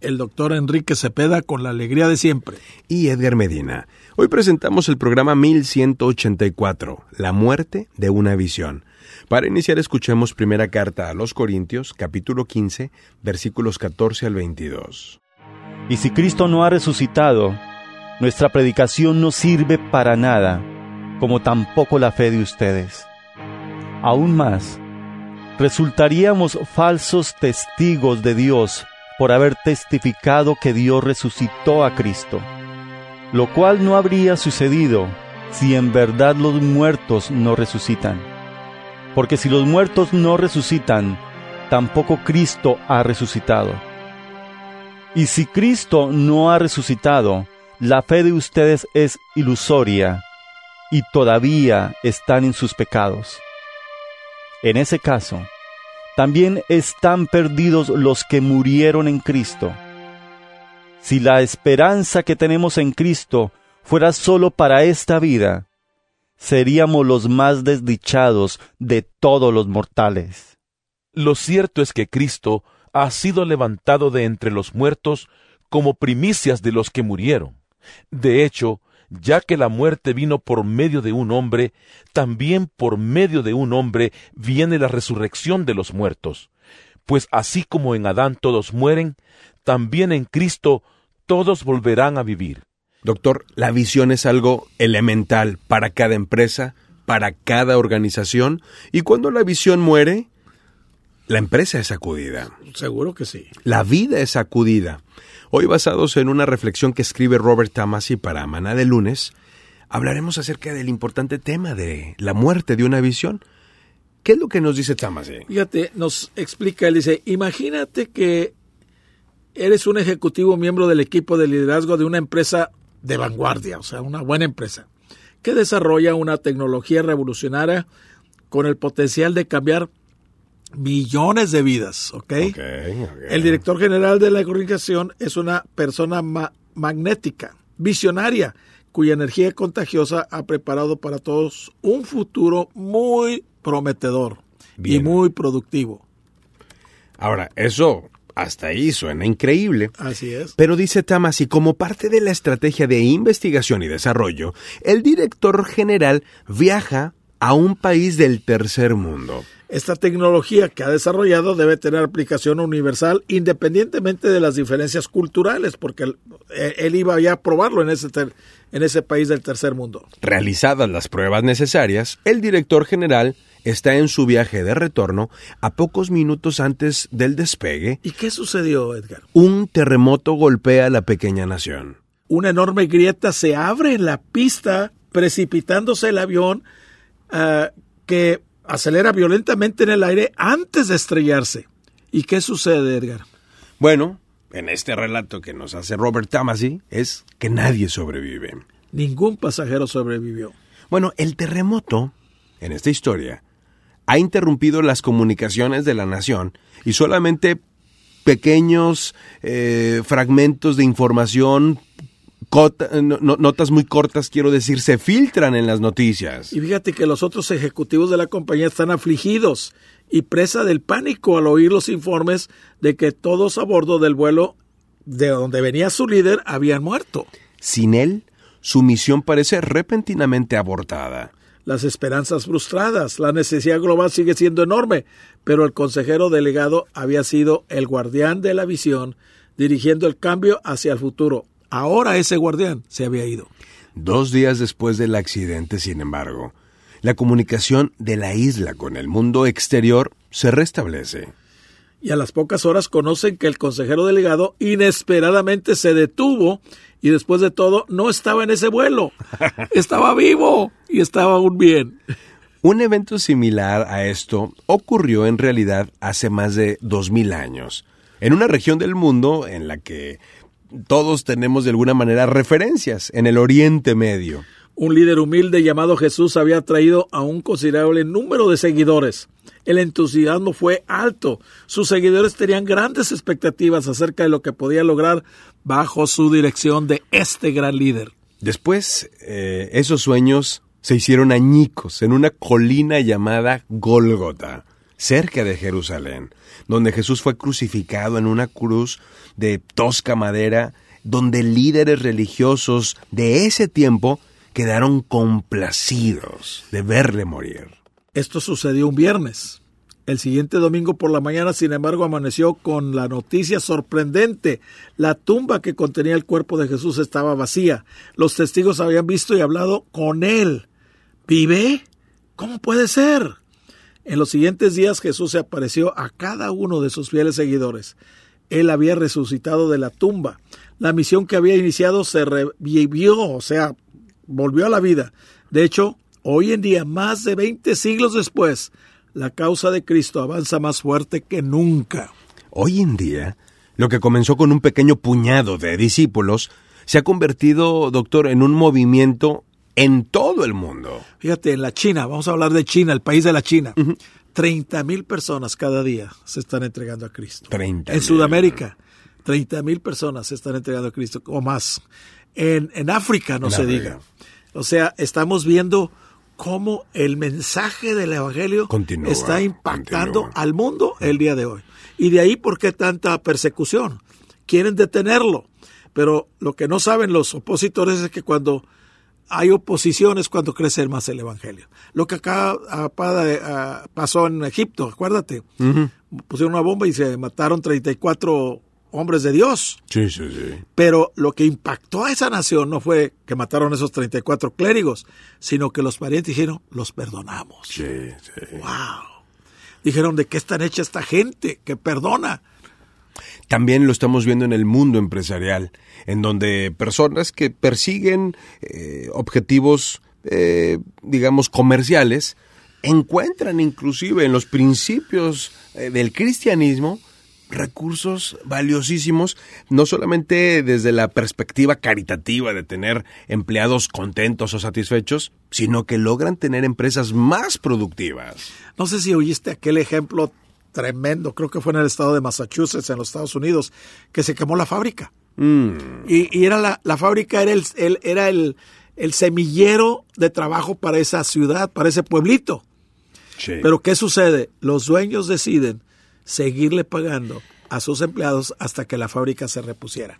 El doctor Enrique Cepeda con la alegría de siempre. Y Edgar Medina. Hoy presentamos el programa 1184, La muerte de una visión. Para iniciar escuchemos primera carta a los Corintios, capítulo 15, versículos 14 al 22. Y si Cristo no ha resucitado, nuestra predicación no sirve para nada, como tampoco la fe de ustedes. Aún más, resultaríamos falsos testigos de Dios por haber testificado que Dios resucitó a Cristo, lo cual no habría sucedido si en verdad los muertos no resucitan. Porque si los muertos no resucitan, tampoco Cristo ha resucitado. Y si Cristo no ha resucitado, la fe de ustedes es ilusoria y todavía están en sus pecados. En ese caso, también están perdidos los que murieron en Cristo. Si la esperanza que tenemos en Cristo fuera sólo para esta vida, seríamos los más desdichados de todos los mortales. Lo cierto es que Cristo ha sido levantado de entre los muertos como primicias de los que murieron. De hecho, ya que la muerte vino por medio de un hombre, también por medio de un hombre viene la resurrección de los muertos. Pues así como en Adán todos mueren, también en Cristo todos volverán a vivir. Doctor, la visión es algo elemental para cada empresa, para cada organización, y cuando la visión muere, la empresa es sacudida. Seguro que sí. La vida es sacudida. Hoy, basados en una reflexión que escribe Robert Tamasi para Maná de lunes, hablaremos acerca del importante tema de la muerte de una visión. ¿Qué es lo que nos dice Tamasi? Fíjate, nos explica, él dice, imagínate que eres un ejecutivo miembro del equipo de liderazgo de una empresa de vanguardia, o sea, una buena empresa, que desarrolla una tecnología revolucionaria con el potencial de cambiar millones de vidas, ¿ok? Okay, okay. El director general de la organización es una persona ma magnética, visionaria, cuya energía contagiosa ha preparado para todos un futuro muy prometedor Bien. y muy productivo. Ahora, eso hasta ahí suena increíble. Así es. Pero dice Tamasi, como parte de la estrategia de investigación y desarrollo, el director general viaja a un país del tercer mundo. Esta tecnología que ha desarrollado debe tener aplicación universal independientemente de las diferencias culturales, porque él, él iba ya a probarlo en ese, ter, en ese país del tercer mundo. Realizadas las pruebas necesarias, el director general está en su viaje de retorno a pocos minutos antes del despegue. ¿Y qué sucedió, Edgar? Un terremoto golpea la pequeña nación. Una enorme grieta se abre en la pista, precipitándose el avión uh, que acelera violentamente en el aire antes de estrellarse. ¿Y qué sucede, Edgar? Bueno, en este relato que nos hace Robert Tamasi es que nadie sobrevive. Ningún pasajero sobrevivió. Bueno, el terremoto, en esta historia, ha interrumpido las comunicaciones de la nación y solamente pequeños eh, fragmentos de información notas muy cortas, quiero decir, se filtran en las noticias. Y fíjate que los otros ejecutivos de la compañía están afligidos y presa del pánico al oír los informes de que todos a bordo del vuelo de donde venía su líder habían muerto. Sin él, su misión parece repentinamente abortada. Las esperanzas frustradas, la necesidad global sigue siendo enorme, pero el consejero delegado había sido el guardián de la visión, dirigiendo el cambio hacia el futuro. Ahora ese guardián se había ido. Dos días después del accidente, sin embargo, la comunicación de la isla con el mundo exterior se restablece. Y a las pocas horas conocen que el consejero delegado inesperadamente se detuvo y después de todo no estaba en ese vuelo. estaba vivo y estaba aún bien. Un evento similar a esto ocurrió en realidad hace más de dos mil años, en una región del mundo en la que todos tenemos de alguna manera referencias en el Oriente Medio. Un líder humilde llamado Jesús había traído a un considerable número de seguidores. El entusiasmo fue alto. Sus seguidores tenían grandes expectativas acerca de lo que podía lograr bajo su dirección de este gran líder. Después, eh, esos sueños se hicieron añicos en una colina llamada Gólgota, cerca de Jerusalén, donde Jesús fue crucificado en una cruz de tosca madera, donde líderes religiosos de ese tiempo quedaron complacidos de verle morir. Esto sucedió un viernes. El siguiente domingo por la mañana, sin embargo, amaneció con la noticia sorprendente. La tumba que contenía el cuerpo de Jesús estaba vacía. Los testigos habían visto y hablado con él. ¿Vive? ¿Cómo puede ser? En los siguientes días Jesús se apareció a cada uno de sus fieles seguidores. Él había resucitado de la tumba. La misión que había iniciado se revivió, o sea, volvió a la vida. De hecho, hoy en día, más de 20 siglos después, la causa de Cristo avanza más fuerte que nunca. Hoy en día, lo que comenzó con un pequeño puñado de discípulos se ha convertido, doctor, en un movimiento en todo el mundo. Fíjate, en la China, vamos a hablar de China, el país de la China. 30 mil personas cada día se están entregando a Cristo. 30 en Sudamérica, 30 mil personas se están entregando a Cristo o más. En, en África, no En se África. diga. O sea, estamos viendo cómo el mensaje del Evangelio Continúa, está impactando continúa. al mundo el día de hoy. Y de ahí, ¿por qué tanta persecución? Quieren detenerlo. Pero lo que no saben los opositores es que cuando hay oposición es cuando crece más el Evangelio. Lo que acá ah, ah, pasó en Egipto, acuérdate. Pusieron una bomba y se mataron 34 hombres de Dios. Sí, sí, sí. Pero lo que impactó a esa nación no fue que mataron esos 34 clérigos, sino que los parientes dijeron, los perdonamos. Sí, sí. ¡Wow! Dijeron, ¿de qué están hecha esta gente que perdona? También lo estamos viendo en el mundo empresarial, en donde personas que persiguen eh, objetivos, eh, digamos, comerciales, encuentran inclusive en los principios eh, del cristianismo recursos valiosísimos, no solamente desde la perspectiva caritativa de tener empleados contentos o satisfechos, sino que logran tener empresas más productivas. No sé si oíste aquel ejemplo tremendo, creo que fue en el estado de Massachusetts, en los Estados Unidos, que se quemó la fábrica. Y, y era la, la fábrica era el, el- era el, el semillero de trabajo para esa ciudad, para ese pueblito. Sí. Pero ¿qué sucede? Los dueños deciden seguirle pagando a sus empleados hasta que la fábrica se repusiera.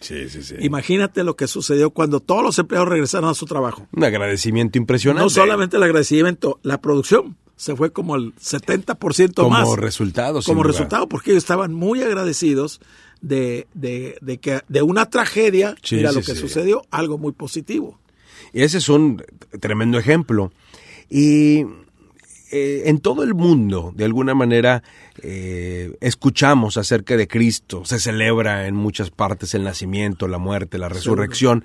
sí, sí, sí. Imagínate lo que sucedió cuando todos los empleados regresaron a su trabajo. Un agradecimiento impresionante. No solamente el agradecimiento, la producción se fue como el 70% como más. resultado. sin como resultado, porque ellos estaban muy agradecidos de, de, de que de una tragedia, Sí, mira sí, lo que sí. sucedió, algo muy positivo. Y ese es un tremendo ejemplo. Y eh, en todo el mundo, de alguna manera, eh, escuchamos acerca de Cristo. Se celebra en muchas partes el nacimiento, la muerte, la resurrección.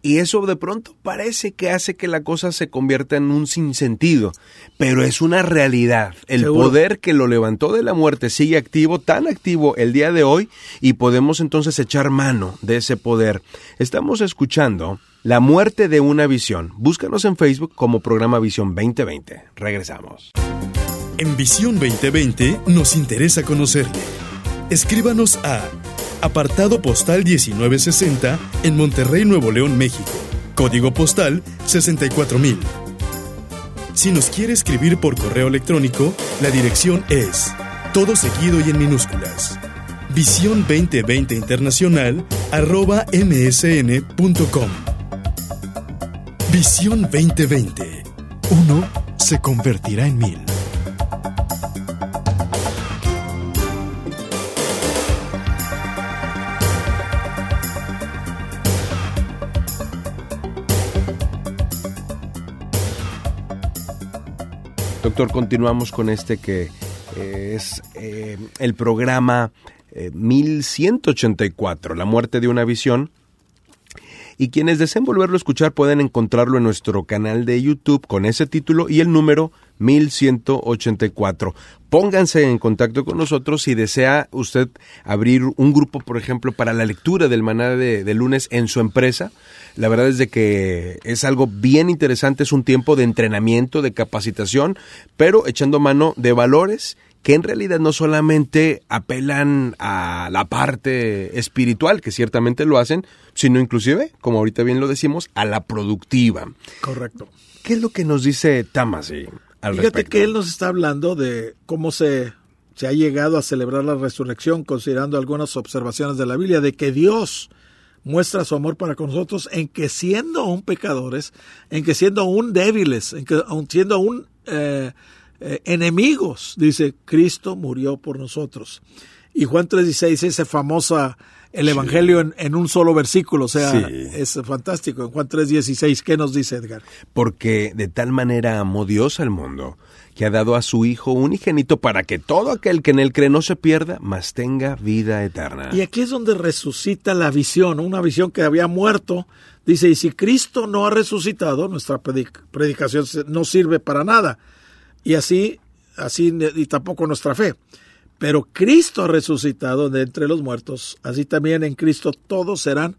Y eso de pronto parece que hace que la cosa se convierta en un sinsentido. Pero es una realidad. El Seguro. poder que lo levantó de la muerte sigue activo, tan activo el día de hoy, y podemos entonces echar mano de ese poder. Estamos escuchando La muerte de una visión. Búscanos en Facebook como programa Visión 2020. Regresamos. En Visión 2020 nos interesa conocerle. Escríbanos a apartado postal 1960 en Monterrey, Nuevo León, México. Código postal 64000. Si nos quiere escribir por correo electrónico, la dirección es todo seguido y en minúsculas. Visión 2020 Internacional arroba msn.com. Visión 2020. Uno se convertirá en mil. Doctor, continuamos con este que eh, es eh, el programa eh, 1184, La muerte de una visión. Y quienes deseen volverlo a escuchar pueden encontrarlo en nuestro canal de YouTube con ese título y el número 1184. Pónganse en contacto con nosotros si desea usted abrir un grupo, por ejemplo, para la lectura del maná de, de, lunes en su empresa. La verdad es de que es algo bien interesante, es un tiempo de entrenamiento, de capacitación, pero echando mano de valores que en realidad no solamente apelan a la parte espiritual, que ciertamente lo hacen, sino inclusive, como ahorita bien lo decimos, a la productiva. Correcto. ¿Qué es lo que nos dice Tamasi? Al Fíjate respecto? que él nos está hablando de cómo se, se ha llegado a celebrar la resurrección, considerando algunas observaciones de la Biblia, de que Dios muestra su amor para con nosotros en que siendo aún pecadores, en que siendo aún débiles, en que aún siendo aún eh, eh, enemigos, dice, Cristo murió por nosotros. Y Juan 3.16, ese famosa, el Evangelio en, en, un solo versículo, o sea, sí. es fantástico. En Juan 3.16, ¿qué nos dice Edgar? Porque de tal manera amó Dios al mundo, que ha dado a su Hijo unigénito para que todo aquel que en él cree no se pierda, mas tenga vida eterna. Y aquí es donde resucita la visión, una visión que había muerto. Dice, y si Cristo no ha resucitado, nuestra predicación no sirve para nada. Y así, así, y tampoco nuestra fe. Pero Cristo ha resucitado de entre los muertos, así también en Cristo todos serán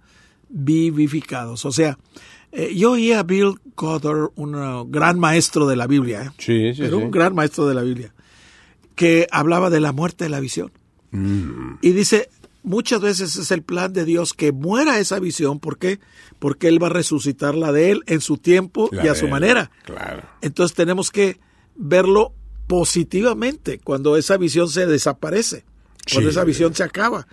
vivificados. O sea, eh, yo oí a Bill Goddard, un uh, gran maestro de la Biblia, ¿eh? sí, sí, pero sí. un gran maestro de la Biblia, que hablaba de la muerte de la visión. Mm. Y dice, muchas veces es el plan de Dios que muera esa visión. ¿Por qué? Porque Él va a resucitarla de Él en su tiempo La y a su él, manera. Claro. Entonces tenemos que verlo positivamente cuando esa visión se desaparece, cuando Sí. esa visión se acaba,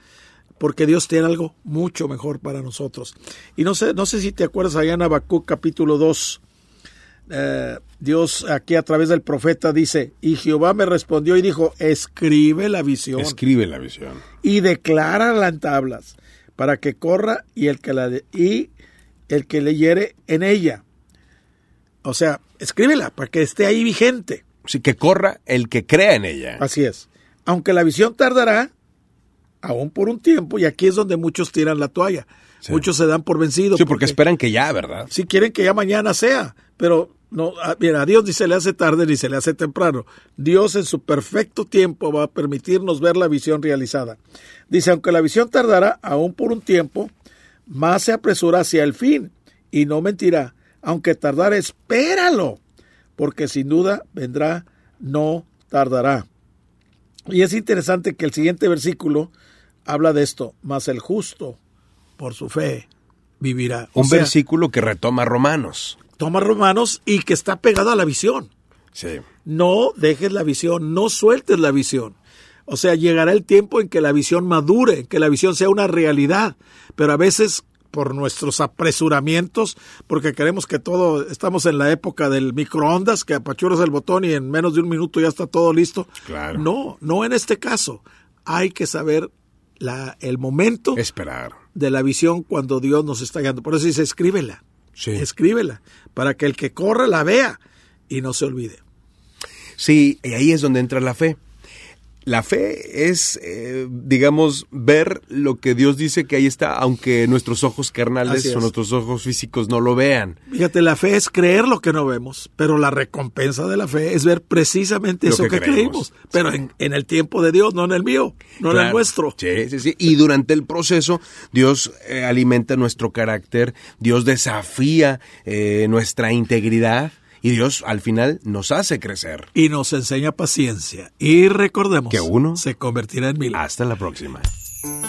porque Dios tiene algo mucho mejor para nosotros. Y no sé, no sé si te acuerdas allá en Habacuc capítulo 2, eh, Dios aquí a través del profeta dice, y Jehová me respondió y dijo, escribe la visión Escribe la visión. y declárala en tablas para que corra y el que la de- y el que leyere en ella. O sea, escríbela para que esté ahí vigente. Sí, que corra el que crea en ella. Así es. Aunque la visión tardará, aún por un tiempo, y aquí es donde muchos tiran la toalla. Sí. Muchos se dan por vencidos. Sí, porque esperan que ya, ¿verdad? si quieren que ya mañana sea, pero no, a- mira, a Dios ni se le hace tarde ni se le hace temprano. Dios en su perfecto tiempo va a permitirnos ver la visión realizada. Dice, aunque la visión tardará aún por un tiempo, más se apresura hacia el fin y no mentirá. Aunque tardar, espéralo, porque sin duda vendrá, no tardará. Y es interesante que el siguiente versículo habla de esto, mas el justo por su fe vivirá. O Un sea, versículo que retoma Romanos. toma Romanos y que está pegado a la visión. Sí. No dejes la visión, no sueltes la visión. O sea, llegará el tiempo en que la visión madure, en que la visión sea una realidad, pero a veces por nuestros apresuramientos, porque queremos que todo, estamos en la época del microondas, que apachuras el botón y en menos de un minuto ya está todo listo. Claro. No, no en este caso. Hay que saber la, el momento Esperar. de la visión cuando Dios nos está guiando. Por eso dice, escríbela. Sí. Escríbela, para que el que corra la vea y no se olvide. Sí, y ahí es donde entra la fe. La fe es, eh, digamos, ver lo que Dios dice que ahí está, aunque nuestros ojos carnales o nuestros ojos físicos no lo vean. Fíjate, la fe es creer lo que no vemos, pero la recompensa de la fe es ver precisamente Lo eso que que, creemos. creímos, pero en, en el tiempo de Dios, no en el mío, no en el nuestro. Sí, sí, sí. Y durante el proceso, Dios eh, alimenta nuestro carácter, Dios desafía eh, nuestra integridad y Dios al final nos hace crecer. Y nos enseña paciencia. Y recordemos Que uno- se convertirá en mil. Hasta la próxima.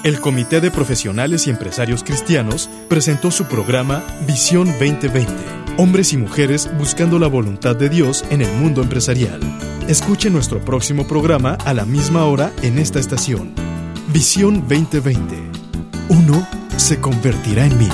El Comité de Profesionales y Empresarios Cristianos presentó su programa Visión 2020. Hombres y mujeres buscando la voluntad de Dios en el mundo empresarial. Escuche nuestro próximo programa a la misma hora en esta estación. Visión 2020. Uno se convertirá en mil.